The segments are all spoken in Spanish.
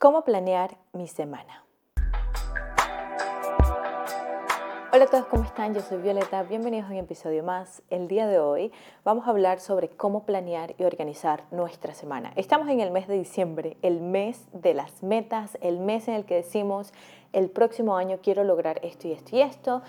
¿Cómo planear mi semana? Hola a todos, ¿cómo están? Yo soy Violeta, bienvenidos a un episodio más. El día de hoy vamos a hablar sobre cómo planear y organizar nuestra semana. Estamos en el mes de diciembre, el mes de las metas, el mes en el que decimos el próximo año quiero lograr esto y esto y esto.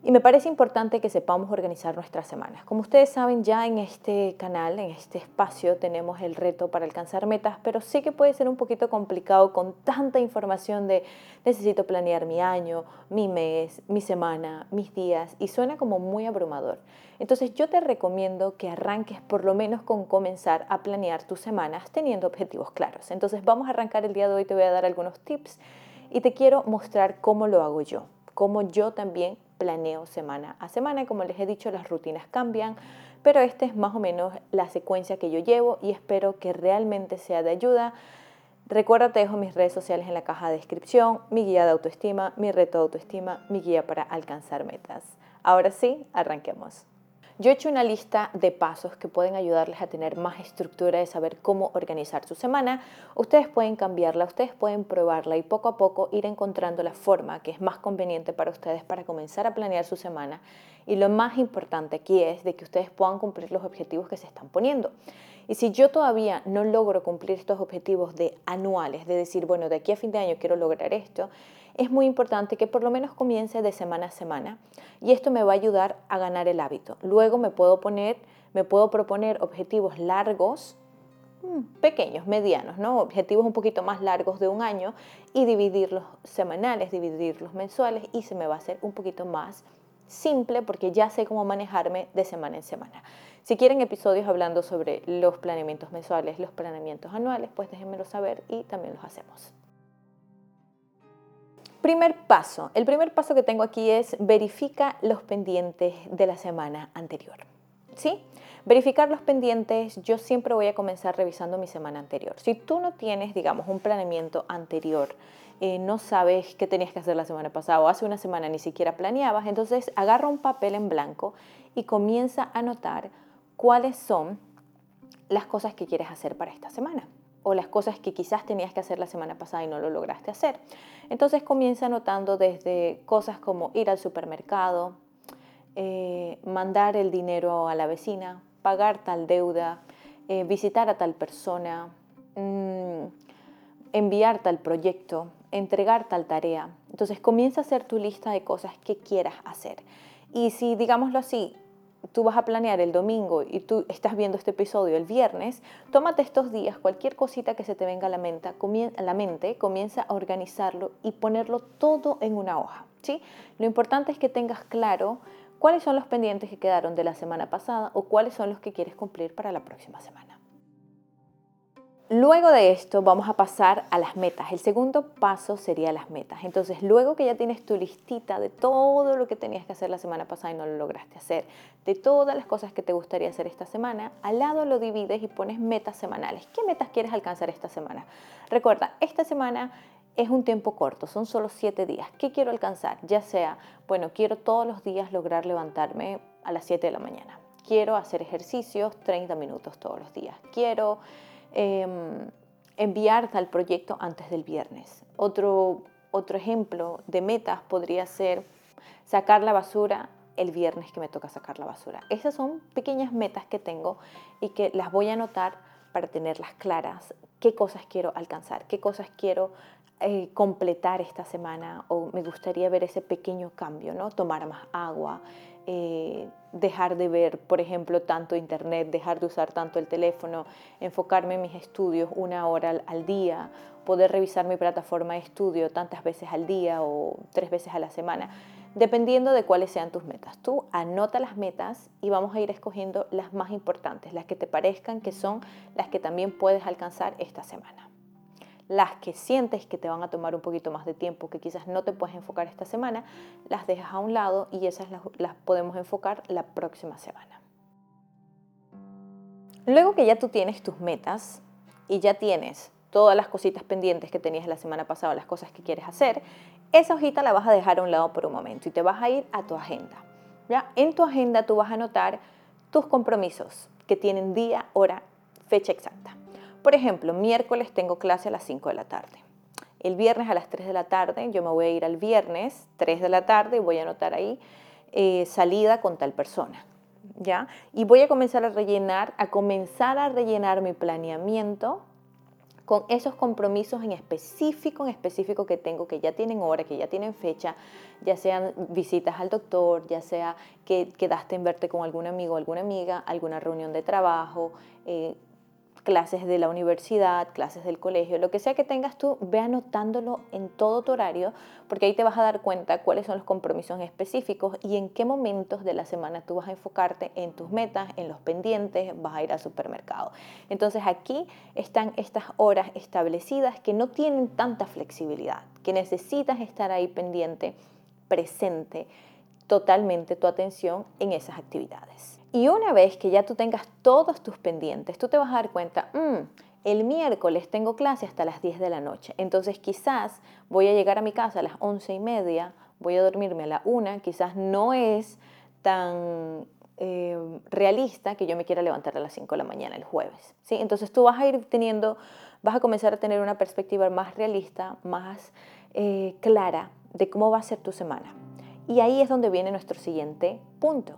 Y me parece importante que sepamos organizar nuestras semanas. Como ustedes saben, ya en este canal, en este espacio, tenemos el reto para alcanzar metas, pero sí que puede ser un poquito complicado con tanta información de necesito planear mi año, mi mes, mi semana, mis días, y suena como muy abrumador. Entonces yo te recomiendo que arranques por lo menos con comenzar a planear tus semanas teniendo objetivos claros. Entonces vamos a arrancar el día de hoy, te voy a dar algunos tips y te quiero mostrar cómo lo hago yo, cómo yo también planeo semana a semana. Como les he dicho, las rutinas cambian, pero esta es más o menos la secuencia que yo llevo y espero que realmente sea de ayuda. Recuerda, te dejo mis redes sociales en la caja de descripción, mi guía de autoestima, mi reto de autoestima, mi guía para alcanzar metas. Ahora sí, arranquemos. Yo he hecho una lista de pasos que pueden ayudarles a tener más estructura de saber cómo organizar su semana. Ustedes pueden cambiarla, ustedes pueden probarla y poco a poco ir encontrando la forma que es más conveniente para ustedes para comenzar a planear su semana. Y lo más importante aquí es de que ustedes puedan cumplir los objetivos que se están poniendo. Y si yo todavía no logro cumplir estos objetivos de anuales, de decir, bueno, de aquí a fin de año quiero lograr esto, es muy importante que por lo menos comience de semana a semana y esto me va a ayudar a ganar el hábito. Luego me puedo poner, me puedo proponer objetivos largos, mm, pequeños, medianos, ¿no? Objetivos un poquito más largos de un año y dividirlos semanales, dividirlos mensuales y se me va a hacer un poquito más simple porque ya sé cómo manejarme de semana en semana. Si quieren episodios hablando sobre los planeamientos mensuales, los planeamientos anuales, pues déjenmelo saber y también los hacemos. Primer paso. El primer paso que tengo aquí es verifica los pendientes de la semana anterior. ¿Sí? Verificar los pendientes, yo siempre voy a comenzar revisando mi semana anterior. Si tú no tienes, digamos, un planeamiento anterior, eh, no sabes qué tenías que hacer la semana pasada o hace una semana ni siquiera planeabas, entonces agarra un papel en blanco y comienza a anotar cuáles son las cosas que quieres hacer para esta semana o las cosas que quizás tenías que hacer la semana pasada y no lo lograste hacer. Entonces comienza anotando desde cosas como ir al supermercado, eh, mandar el dinero a la vecina, pagar tal deuda, eh, visitar a tal persona, mm, enviar tal proyecto, entregar tal tarea. Entonces comienza a hacer tu lista de cosas que quieras hacer. Y si, digámoslo así, tú vas a planear el domingo y tú estás viendo este episodio el viernes, tómate estos días, cualquier cosita que se te venga a la mente, a la mente comienza a organizarlo y ponerlo todo en una hoja. ¿sí? Lo importante es que tengas claro cuáles son los pendientes que quedaron de la semana pasada o cuáles son los que quieres cumplir para la próxima semana. Luego de esto vamos a pasar a las metas. El segundo paso sería las metas. Entonces, luego que ya tienes tu listita de todo lo que tenías que hacer la semana pasada y no lo lograste hacer, de todas las cosas que te gustaría hacer esta semana, al lado lo divides y pones metas semanales. ¿Qué metas quieres alcanzar esta semana? Recuerda, esta semana es un tiempo corto, son solo siete días. ¿Qué quiero alcanzar? Ya sea, bueno, quiero todos los días lograr levantarme a las 7 de la mañana. Quiero hacer ejercicios 30 minutos todos los días. Quiero Em, enviar tal proyecto antes del viernes. Otro, otro ejemplo de metas podría ser sacar la basura el viernes que me toca sacar la basura. Esas son pequeñas metas que tengo y que las voy a anotar para tenerlas claras, qué cosas quiero alcanzar, qué cosas quiero eh, completar esta semana o me gustaría ver ese pequeño cambio, ¿no? Tomar más agua, eh, dejar de ver, por ejemplo, tanto internet, dejar de usar tanto el teléfono, enfocarme en mis estudios una hora al, día, poder revisar mi plataforma de estudio tantas veces al día o tres veces a la semana, dependiendo de cuáles sean tus metas. Tú anota las metas y vamos a ir escogiendo las más importantes, las que te parezcan que son las que también puedes alcanzar esta semana las que sientes que te van a tomar un poquito más de tiempo, que quizás no te puedes enfocar esta semana, las dejas a un lado y esas las, podemos enfocar la próxima semana. Luego que ya tú tienes tus metas y ya tienes todas las cositas pendientes que tenías la semana pasada, las cosas que quieres hacer, esa hojita la vas a dejar a un lado por un momento y te vas a ir a tu agenda. ¿ya? En tu agenda tú vas a anotar tus compromisos que tienen día, hora, fecha exacta. Por ejemplo, miércoles tengo clase a las 5 de la tarde. el viernes a las 3 de la tarde, yo me voy a ir al viernes 3 de la tarde y voy a anotar ahí eh, salida con tal persona. ¿Ya? Y voy a comenzar a rellenar, a comenzar a rellenar mi planeamiento con esos compromisos en específico, en específico que tengo, que ya tienen hora, que ya tienen fecha, ya sean visitas al doctor, ya sea que quedaste en verte con algún amigo alguna amiga, alguna reunión de trabajo, eh, clases de la universidad, clases del colegio, lo que sea que tengas tú, ve anotándolo en todo tu horario, porque ahí te vas a dar cuenta cuáles son los compromisos específicos y en qué momentos de la semana tú vas a enfocarte en tus metas, en los pendientes, vas a ir al supermercado. Entonces aquí están estas horas establecidas que no tienen tanta flexibilidad, que necesitas estar ahí pendiente, presente, totalmente tu atención en esas actividades. Y una vez que ya tú tengas todos tus pendientes, tú te vas a dar cuenta, mm, el miércoles tengo clase hasta las 10 de la noche, entonces quizás voy a llegar a mi casa a las 11 y media, voy a dormirme a la 1, quizás no es tan eh, realista que yo me quiera levantar a las 5 de la mañana el jueves. ¿sí? Entonces tú vas a ir teniendo, vas a comenzar a tener una perspectiva más realista, más eh, clara de cómo va a ser tu semana. Y ahí es donde viene nuestro siguiente punto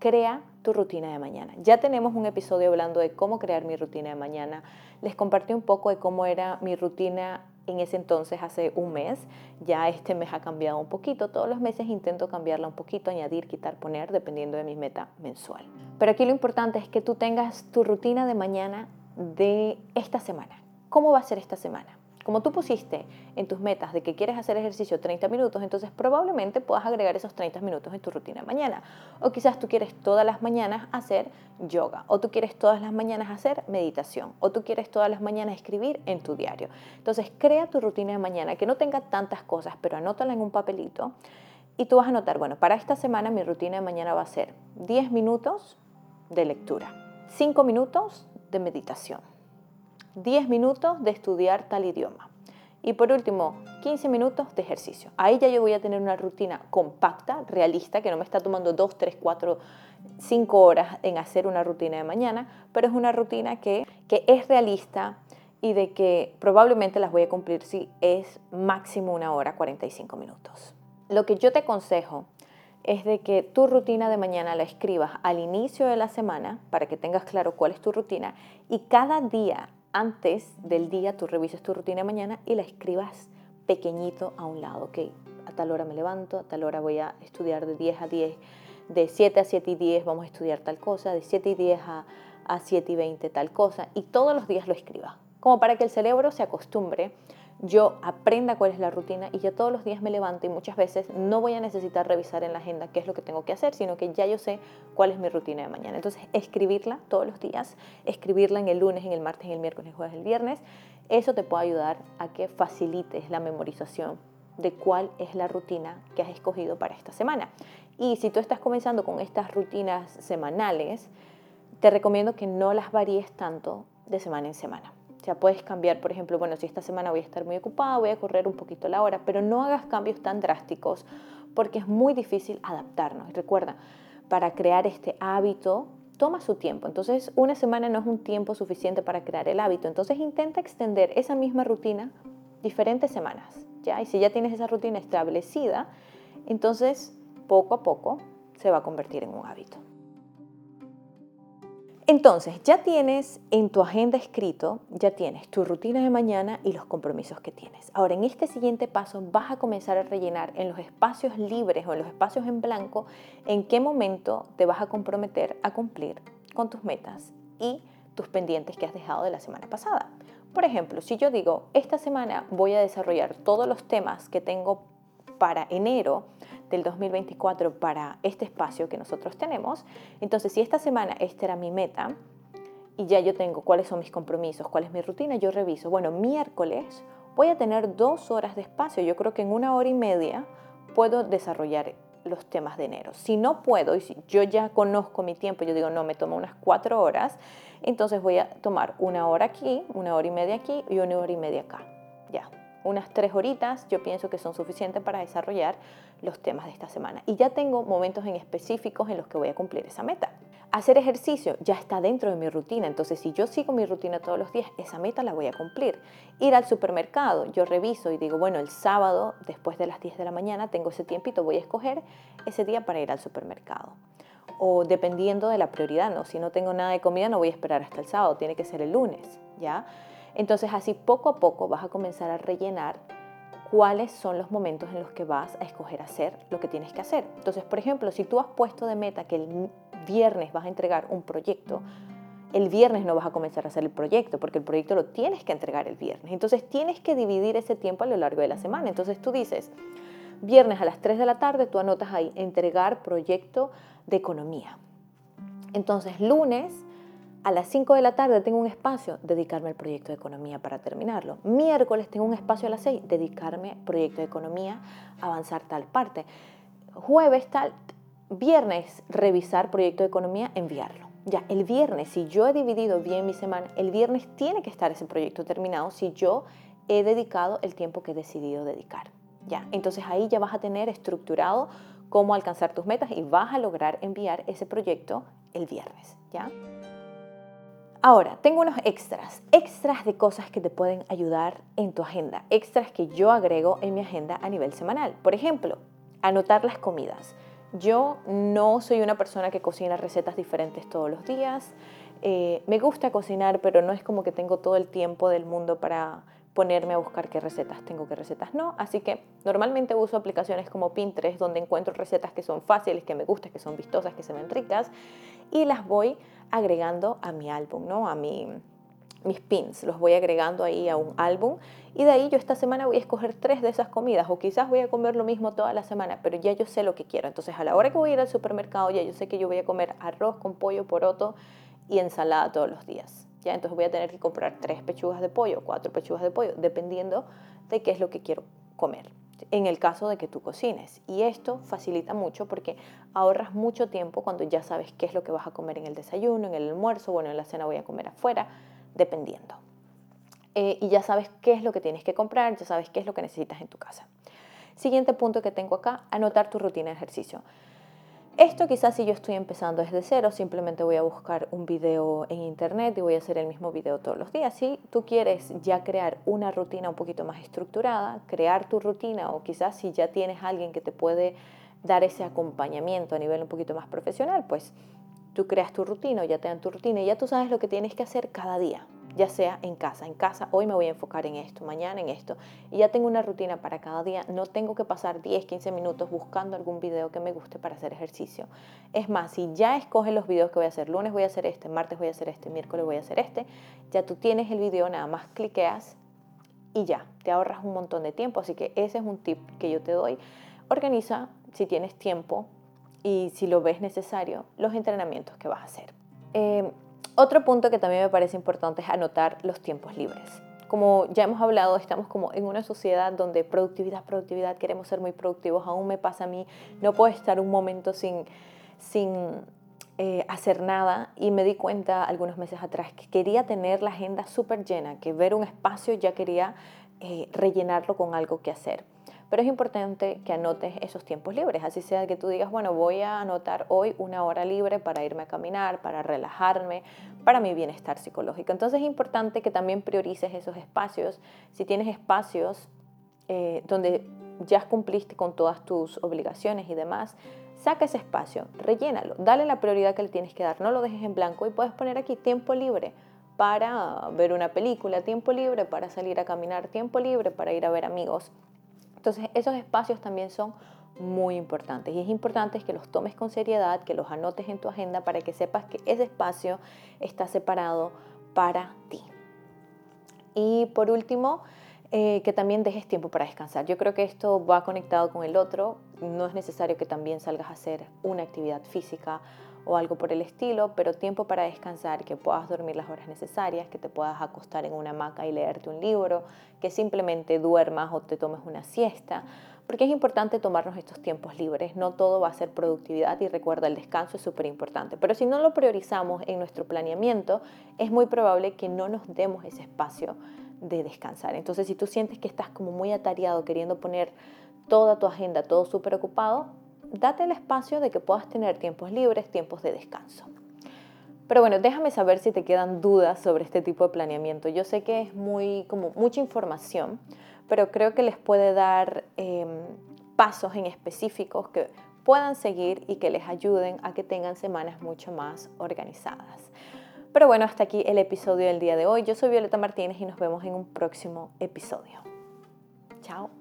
crea tu rutina de mañana. Ya tenemos un episodio hablando de cómo crear mi rutina de mañana. Les compartí un poco de cómo era mi rutina en ese entonces, hace un mes. Ya este mes ha cambiado un poquito. Todos los meses intento cambiarla un poquito, añadir, quitar, poner, dependiendo de mi meta mensual. Pero aquí lo importante es que tú tengas tu rutina de mañana de esta semana. ¿Cómo va a ser esta semana? Como tú pusiste en tus metas de que quieres hacer ejercicio 30 minutos, entonces probablemente puedas agregar esos 30 minutos en tu rutina mañana. O quizás tú quieres todas las mañanas hacer yoga, o tú quieres todas las mañanas hacer meditación, o tú quieres todas las mañanas escribir en tu diario. Entonces crea tu rutina de mañana que no tenga tantas cosas, pero anótala en un papelito y tú vas a anotar, bueno, para esta semana mi rutina de mañana va a ser 10 minutos de lectura, 5 minutos de meditación 10 minutos de estudiar tal idioma. Y por último, 15 minutos de ejercicio. Ahí ya yo voy a tener una rutina compacta, realista, que no me está tomando 2, 3, 4, 5 horas en hacer una rutina de mañana, pero es una rutina que, que es realista y de que probablemente las voy a cumplir si es máximo una hora, 45 minutos. Lo que yo te aconsejo es de que tu rutina de mañana la escribas al inicio de la semana para que tengas claro cuál es tu rutina y cada día antes del día tú revises tu rutina de mañana y la escribas pequeñito a un lado, ok, a tal hora me levanto, a tal hora voy a estudiar de 10 a 10, de 7 a 7 y 10 vamos a estudiar tal cosa, de 7 y 10 a, a 7 y 20 tal cosa, y todos los días lo escriba, como para que el cerebro se acostumbre yo aprenda cuál es la rutina y ya todos los días me levanto y muchas veces no voy a necesitar revisar en la agenda qué es lo que tengo que hacer, sino que ya yo sé cuál es mi rutina de mañana. Entonces, escribirla todos los días, escribirla en el lunes, en el martes, en el miércoles, en el jueves, el viernes, eso te puede ayudar a que facilites la memorización de cuál es la rutina que has escogido para esta semana. Y si tú estás comenzando con estas rutinas semanales, te recomiendo que no las varíes tanto de semana en semana. O sea, puedes cambiar, por ejemplo, bueno, si esta semana voy a estar muy ocupada, voy a correr un poquito la hora, pero no hagas cambios tan drásticos porque es muy difícil adaptarnos. Y recuerda, para crear este hábito toma su tiempo. Entonces, una semana no es un tiempo suficiente para crear el hábito. Entonces, intenta extender esa misma rutina diferentes semanas, ¿ya? Y si ya tienes esa rutina establecida, entonces poco a poco se va a convertir en un hábito. Entonces, ya tienes en tu agenda escrito, ya tienes tu rutina de mañana y los compromisos que tienes. Ahora, en este siguiente paso vas a comenzar a rellenar en los espacios libres o en los espacios en blanco en qué momento te vas a comprometer a cumplir con tus metas y tus pendientes que has dejado de la semana pasada. Por ejemplo, si yo digo, esta semana voy a desarrollar todos los temas que tengo para enero, del 2024 para este espacio que nosotros tenemos. Entonces, si esta semana esta era mi meta y ya yo tengo cuáles son mis compromisos, cuál es mi rutina, yo reviso. Bueno, miércoles voy a tener dos horas de espacio. Yo creo que en una hora y media puedo desarrollar los temas de enero. Si no puedo, y si yo ya conozco mi tiempo, yo digo, no, me tomo unas cuatro horas, entonces voy a tomar una hora aquí, una hora y media aquí y una hora y media acá. Unas tres horitas yo pienso que son suficientes para desarrollar los temas de esta semana. Y ya tengo momentos en específicos en los que voy a cumplir esa meta. Hacer ejercicio ya está dentro de mi rutina, entonces si yo sigo mi rutina todos los días, esa meta la voy a cumplir. Ir al supermercado, yo reviso y digo, bueno, el sábado después de las 10 de la mañana tengo ese tiempito, voy a escoger ese día para ir al supermercado. O dependiendo de la prioridad, ¿no? Si no tengo nada de comida no voy a esperar hasta el sábado, tiene que ser el lunes, ¿ya? Entonces así poco a poco vas a comenzar a rellenar cuáles son los momentos en los que vas a escoger hacer lo que tienes que hacer. Entonces, por ejemplo, si tú has puesto de meta que el viernes vas a entregar un proyecto, el viernes no vas a comenzar a hacer el proyecto, porque el proyecto lo tienes que entregar el viernes. Entonces tienes que dividir ese tiempo a lo largo de la semana. Entonces tú dices, viernes a las 3 de la tarde, tú anotas ahí, entregar proyecto de economía. Entonces lunes a las 5 de la tarde tengo un espacio, dedicarme al proyecto de economía para terminarlo. Miércoles tengo un espacio a las 6, dedicarme al proyecto de economía, avanzar tal parte. Jueves tal, Viernes, revisar proyecto de economía, enviarlo. Ya, el viernes, si yo he dividido bien mi semana, el viernes tiene que estar ese proyecto terminado si yo he dedicado el tiempo que he decidido dedicar. Ya, entonces ahí ya vas a tener estructurado cómo alcanzar tus metas y vas a lograr enviar ese proyecto el viernes, ¿ya? Ahora, tengo unos extras, extras de cosas que te pueden ayudar en tu agenda, extras que yo agrego en mi agenda a nivel semanal. Por ejemplo, anotar las comidas. Yo no soy una persona que cocina recetas diferentes todos los días. Eh, me gusta cocinar, pero no es como que tengo todo el tiempo del mundo para ponerme a buscar qué recetas tengo, qué recetas no. Así que normalmente uso aplicaciones como Pinterest, donde encuentro recetas que son fáciles, que me gustan, que son vistosas, que se ven ricas, y las voy agregando a mi álbum, ¿no? A mi, mis pins, los voy agregando ahí a un álbum y de ahí yo esta semana voy a escoger tres de esas comidas o quizás voy a comer lo mismo toda la semana, pero ya yo sé lo que quiero. Entonces a la hora que voy a ir al supermercado ya yo sé que yo voy a comer arroz con pollo, poroto y ensalada todos los días. Ya entonces voy a tener que comprar tres pechugas de pollo, cuatro pechugas de pollo, dependiendo de qué es lo que quiero comer en el caso de que tú cocines. Y esto facilita mucho porque ahorras mucho tiempo cuando ya sabes qué es lo que vas a comer en el desayuno, en el almuerzo, bueno, en la cena voy a comer afuera dependiendo. Eh, y ya sabes qué es lo que tienes que comprar, ya sabes qué es lo que necesitas en tu casa. Siguiente punto que tengo acá, anotar tu rutina de ejercicio. Esto quizás si yo estoy empezando desde cero, simplemente voy a buscar un video en internet y voy a hacer el mismo video todos los días. Si tú quieres ya crear una rutina un poquito más estructurada, crear tu rutina o quizás si ya tienes alguien que te puede dar ese acompañamiento a nivel un poquito más profesional, pues tú creas tu rutina, ya te dan tu rutina y ya tú sabes lo que tienes que hacer cada día, ya sea en casa. En casa hoy me voy a enfocar en esto, mañana en esto. Y ya tengo una rutina para cada día. No tengo que pasar 10, 15 minutos buscando algún video que me guste para hacer ejercicio. Es más, si ya escoges los videos que voy a hacer, lunes voy a hacer este, martes voy a hacer este, miércoles voy a hacer este, ya tú tienes el video, nada más cliqueas y ya, te ahorras un montón de tiempo. Así que ese es un tip que yo te doy. Organiza, si tienes tiempo, y si lo ves necesario, los entrenamientos que vas a hacer. Eh, otro punto que también me parece importante es anotar los tiempos libres. Como ya hemos hablado, estamos como en una sociedad donde productividad, productividad, queremos ser muy productivos. Aún me pasa a mí, no puedo estar un momento sin, sin eh, hacer nada y me di cuenta algunos meses atrás que quería tener la agenda súper llena, que ver un espacio ya quería eh, rellenarlo con algo que hacer. Pero es importante que anotes esos tiempos libres, así sea que tú digas, bueno, voy a anotar hoy una hora libre para irme a caminar, para relajarme, para mi bienestar psicológico. Entonces es importante que también priorices esos espacios. Si tienes espacios eh, donde ya cumpliste con todas tus obligaciones y demás, saca ese espacio, rellénalo, dale la prioridad que le tienes que dar, no lo dejes en blanco y puedes poner aquí tiempo libre para ver una película, tiempo libre para salir a caminar, tiempo libre para ir a ver amigos. Entonces, esos espacios también son muy importantes y es importante que los tomes con seriedad, que los anotes en tu agenda para que sepas que ese espacio está separado para ti. Y por último, eh, que también dejes tiempo para descansar. Yo creo que esto va conectado con el otro. No es necesario que también salgas a hacer una actividad física o algo por el estilo, pero tiempo para descansar, que puedas dormir las horas necesarias, que te puedas acostar en una hamaca y leerte un libro, que simplemente duermas o te tomes una siesta, porque es importante tomarnos estos tiempos libres, no todo va a ser productividad y recuerda el descanso es súper importante, pero si no lo priorizamos en nuestro planeamiento, es muy probable que no nos demos ese espacio de descansar. Entonces, si tú sientes que estás como muy atareado queriendo poner toda tu agenda, todo súper ocupado, date el espacio de que puedas tener tiempos libres, tiempos de descanso. Pero bueno, déjame saber si te quedan dudas sobre este tipo de planeamiento. Yo sé que es muy, como mucha información, pero creo que les puede dar em, pasos en específicos que puedan seguir y que les ayuden a que tengan semanas mucho más organizadas. Pero bueno, hasta aquí el episodio del día de hoy. Yo soy Violeta Martínez y nos vemos en un próximo episodio. Chao.